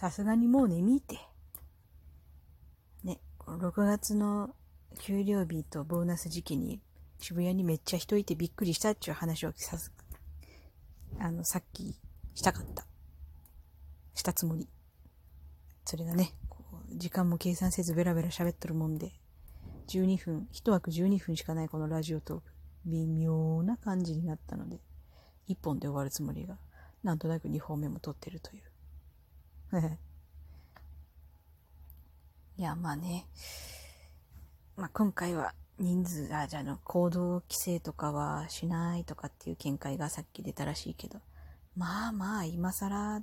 さすがにもう眠いて。ね、6月の給料日とボーナス時期に渋谷にめっちゃ人いてびっくりしたっていう話をさす、あの、さっきしたかった。したつもり。それがね、こう時間も計算せずベラベラ喋っとるもんで、12分、1枠12分しかないこのラジオトーク、微妙な感じになったので、1本で終わるつもりが、なんとなく2本目も撮ってるという。いや、まあね、まあ今回は人数、あ、じゃあの、行動規制とかはしないとかっていう見解がさっき出たらしいけど、まあまあ、今更、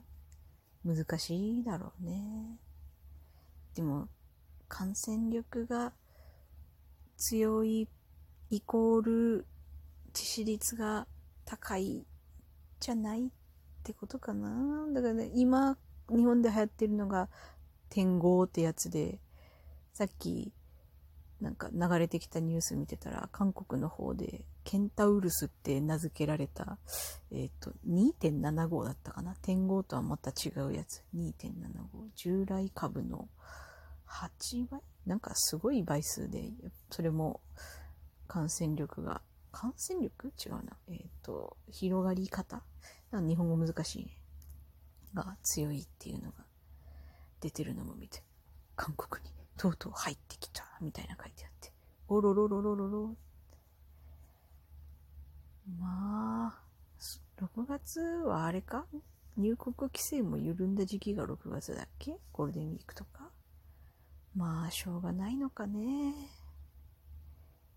難しいだろうね。でも、感染力が強いイコール致死率が高いじゃないってことかな。だからね、今、日本で流行ってるのが、天狗ってやつで、さっきなんか流れてきたニュース見てたら、韓国の方で、ケンタウルスって名付けられた、えっ、ー、と、2.75だったかな？天狗とはまた違うやつ。2.75。従来株の8倍？なんかすごい倍数で、それも感染力が、感染力？違うな。えっ、ー、と、広がり方？日本語難しいね。が強いっていうのが出てるのも見て、韓国にとうとう入ってきた、みたいな書いてあって。おろろろろろろ。まあ、6月はあれか？入国規制も緩んだ時期が6月だっけ？ゴールデンウィークとか。まあ、しょうがないのかね。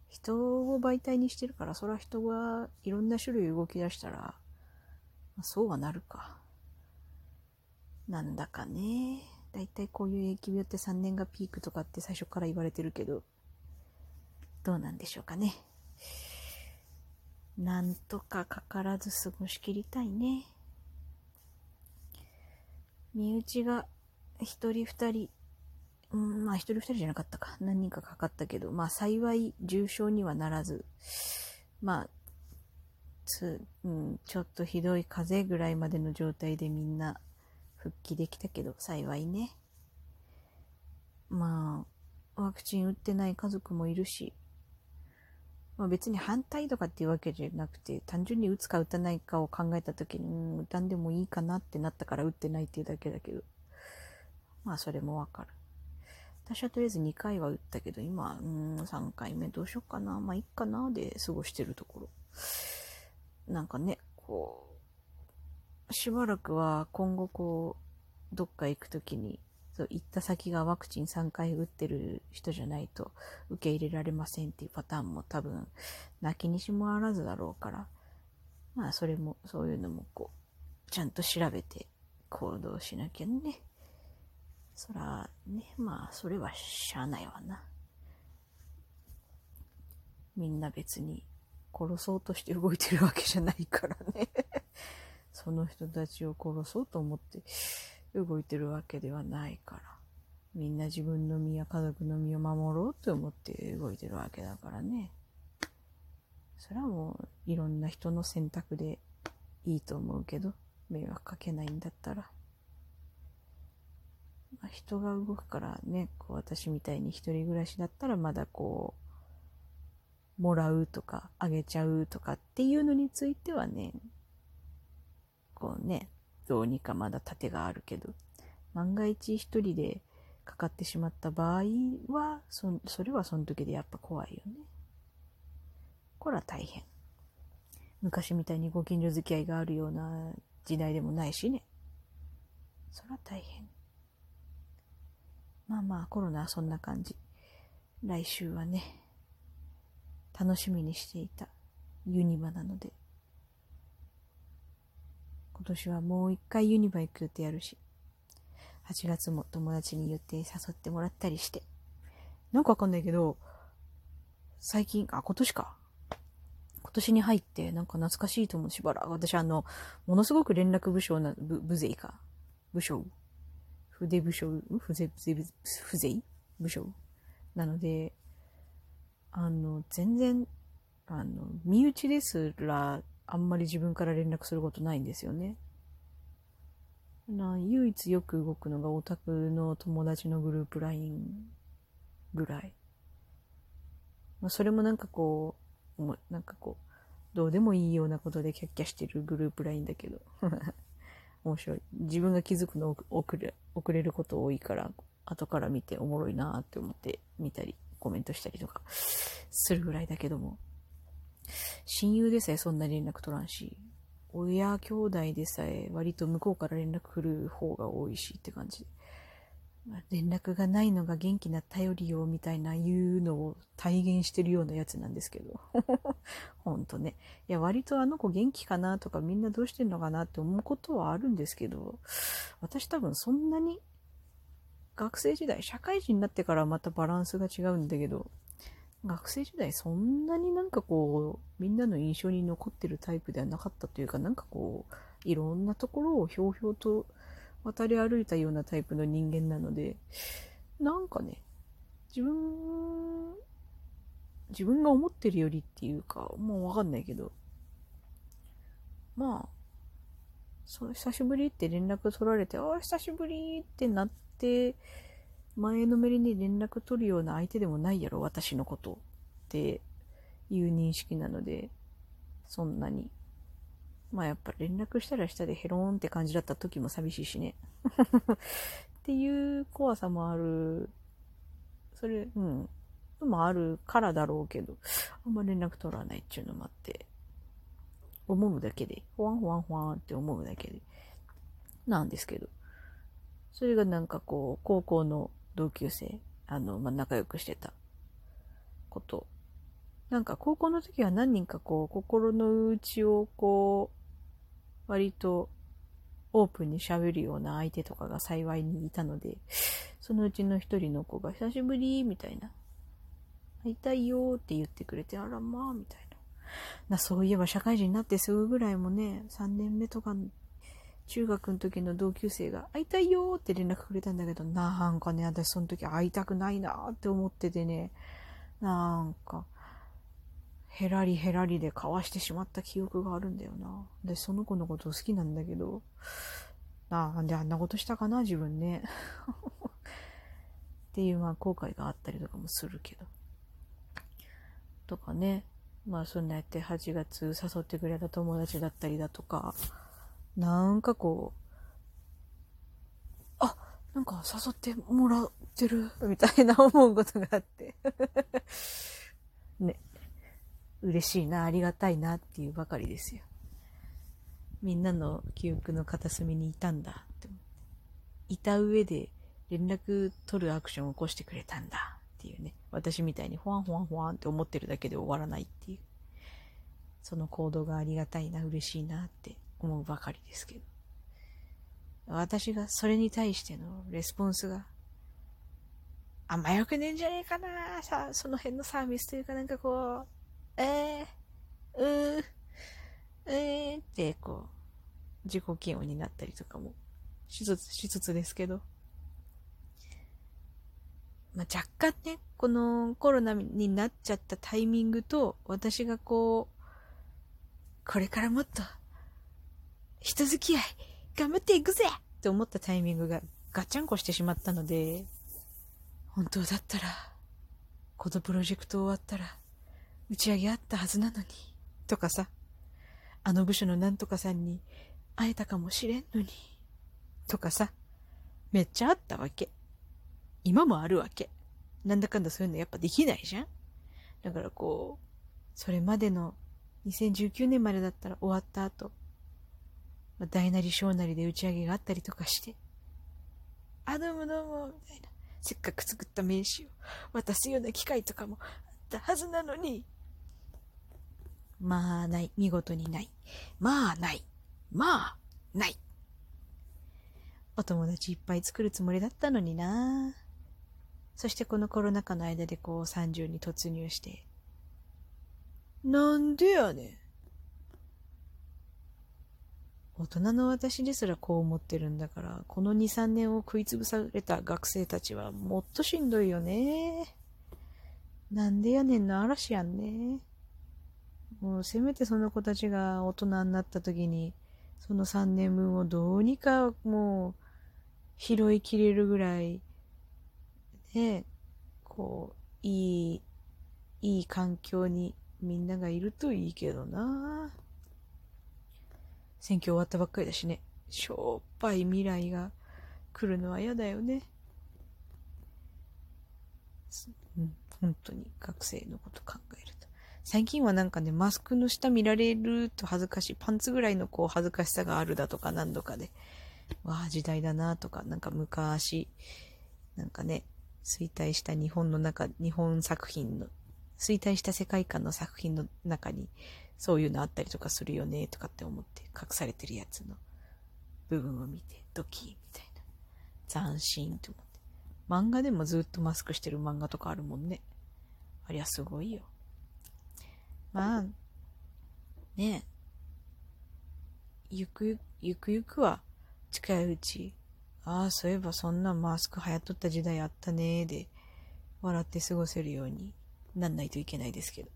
人を媒体にしてるから、そら人がいろんな種類動き出したら、そうはなるか。なんだかね。だいたいこういう疫病って3年がピークとかって最初から言われてるけど、どうなんでしょうかね。なんとかかからず過ごしきりたいね。身内が一人二人、うん、まあ一人二人じゃなかったか。何人かかかったけど、まあ幸い重症にはならず、まあ、つ、うん、ちょっとひどい風邪ぐらいまでの状態でみんな復帰できたけど、幸いね。まあ、ワクチン打ってない家族もいるし、まあ、別に反対とかっていうわけじゃなくて、単純に打つか打たないかを考えた時に、うん、打たんでもいいかなってなったから打ってないっていうだけだけど、まあそれもわかる。私はとりあえず2回は打ったけど、今、うん、3回目どうしようかな、まあいいかなで過ごしてるところ。なんかね、こう、しばらくは今後こう、どっか行くときに、そう、行った先がワクチン3回打ってる人じゃないと受け入れられませんっていうパターンも多分、泣きにしもあらずだろうから、まあそれも、そういうのもこう、ちゃんと調べて行動しなきゃね。そら、ね、まあそれはしゃあないわな。みんな別に殺そうとして動いてるわけじゃないからねその人たちを殺そうと思って動いてるわけではないから。みんな自分の身や家族の身を守ろうと思って動いてるわけだからね。それはもういろんな人の選択でいいと思うけど、迷惑かけないんだったら。まあ、人が動くからね、こう私みたいに一人暮らしだったらまだこう、もらうとか、あげちゃうとかっていうのについてはね、こうね、どうにかまだ盾があるけど、万が一一人でかかってしまった場合は、そ、それはその時でやっぱ怖いよね。これは大変。昔みたいにご近所付き合いがあるような時代でもないしね。それは大変。まあまあコロナはそんな感じ。来週はね、楽しみにしていたユニバなので、今年はもう一回ユニバ行く予定あるし、8月も友達に言って誘ってもらったりして。なんかわかんないけど、最近、あ、今年か。今年に入って、なんか懐かしいと思うしばらく。私あの、ものすごく連絡部署な、部、部税か。部署筆部署不税、不税部署なので、あの、全然、あの、身内ですら、あんまり自分から連絡することないんですよね。な唯一よく動くのがオタクの友達のグループ LINE ぐらい。まあ、それもなんかこう、なんかこう、どうでもいいようなことでキャッキャしてるグループ LINE だけど。面白い。自分が気づくの遅れ、遅れること多いから、後から見ておもろいなって思って見たり、コメントしたりとかするぐらいだけども。親友でさえそんな連絡取らんし、親兄弟でさえ割と向こうから連絡来る方が多いしって感じで。連絡がないのが元気な頼りよみたいな言うのを体現してるようなやつなんですけど。ほんとね。いや、割とあの子元気かなとかみんなどうしてんのかなって思うことはあるんですけど、私多分そんなに学生時代、社会人になってからまたバランスが違うんだけど、学生時代そんなになんかこう、みんなの印象に残ってるタイプではなかったというか、なんかこう、いろんなところをひょうひょうと渡り歩いたようなタイプの人間なので、なんかね、自分、自分が思ってるよりっていうか、もうわかんないけど、まあ、そう、久しぶりって連絡取られて、ああ、久しぶりってなって、前のめりに連絡取るような相手でもないやろ、私のことっていう認識なので、そんなに。まあやっぱ連絡したら下でヘローンって感じだった時も寂しいしね。っていう怖さもある。それ、うん。もあるからだろうけど、あんま連絡取らないっていうのもあって、思うだけで、ほわんほわんほわんって思うだけで、なんですけど。それがなんかこう、高校の同級生、あの、まあ、仲良くしてたこと。なんか高校の時は何人かこう、心の内をこう、割とオープンに喋るような相手とかが幸いにいたので、そのうちの一人の子が久しぶりみたいな。会いたいよって言ってくれて、あらまあ、みたいな。な、そういえば社会人になってすぐぐらいもね、3年目とか中学の時の同級生が会いたいよって連絡くれたんだけど、なんかね、私その時会いたくないなって思っててね、なんか、ヘラリヘラリで交わしてしまった記憶があるんだよな。で、その子のこと好きなんだけど、なんであんなことしたかな、自分ね。っていう、まあ、後悔があったりとかもするけど。とかね。まあ、そんなやって8月誘ってくれた友達だったりだとか、なんかこう、あ、なんか誘ってもらってる、みたいな思うことがあって ね。嬉しいな、ありがたいなっていうばかりですよ。みんなの記憶の片隅にいたんだって思って。いた上で連絡取るアクションを起こしてくれたんだっていうね。私みたいにほわんほわんほわんって思ってるだけで終わらないっていう。その行動がありがたいな、嬉しいなって思うばかりですけど。私がそれに対してのレスポンスが、あんま良くねえんじゃねえかなさ、その辺のサービスというかなんかこう、えー、うー、えーってこう、自己嫌悪になったりとかもしつつ、しつつですけど。まあ、若干ね、このコロナになっちゃったタイミングと、私がこう、これからもっと人付き合い、頑張っていくぜって思ったタイミングがガッチャンコしてしまったので、本当だったら、このプロジェクト終わったら、打ち上げあったはずなのに、とかさ、あの部署のなんとかさんに会えたかもしれんのに、とかさ、めっちゃあったわけ。今もあるわけ。なんだかんだそういうのやっぱできないじゃんだからこう、それまでの2019年までだったら終わった後、大なり小なりで打ち上げがあったりとかして、あ、どうもどうも、みたいな。せっかく作った名刺を渡すような機会とかもあったはずなのに。まあ、ない。見事にない。まあ、ない。まあ、ない。お友達いっぱい作るつもりだったのになそしてこのコロナ禍の間でこう30に突入して。なんでやねん。大人の私ですらこう思ってるんだから、この2、3年を食いつぶされた学生たちはもっとしんどいよね。なんでやねんの嵐やんね。もうせめてその子たちが大人になった時に、その3年分をどうにかもう拾いきれるぐらい、ね、こう、いい、いい環境にみんながいるといいけどな選挙終わったばっかりだしね。しょっぱい未来が来るのは嫌だよね。うん、本当に学生のこと考えると。最近はなんかね、マスクの下見られると恥ずかしい。パンツぐらいのこう恥ずかしさがあるだとか何度かで。わあ、時代だなとか、なんか昔、なんかね、衰退した日本の中、日本作品の、衰退した世界観の作品の中に、そういうのあったりとかするよね、とかって思って隠されてるやつの部分を見て、ドキーみたいな。斬新と思って。漫画でもずっとマスクしてる漫画とかあるもんね。ありゃすごいよ。まあ、ねえ。ゆくゆく、ゆくゆくは近いうち、ああ、そういえばそんなマスク流行っとった時代あったねーで、笑って過ごせるようになんないといけないですけど。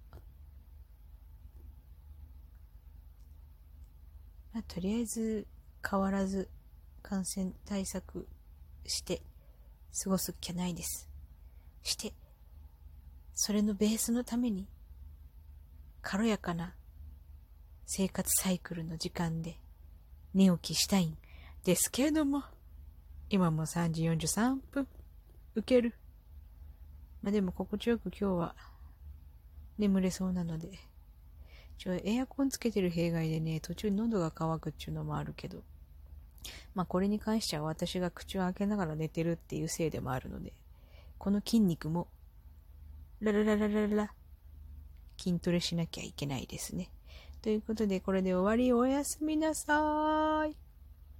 まあ、とりあえず変わらず感染対策して過ごすっきゃないです。して、それのベースのために、軽やかな生活サイクルの時間で寝起きしたいんですけれども、今も3時43分、受ける。まあでも心地よく今日は眠れそうなので、ちょ、エアコンつけてる弊害でね、途中喉が渇くっていうのもあるけど、まあこれに関しては私が口を開けながら寝てるっていうせいでもあるので、この筋肉も、ララララララ、筋トレしなきゃいけないですね。ということで、これで終わり。おやすみなさーい。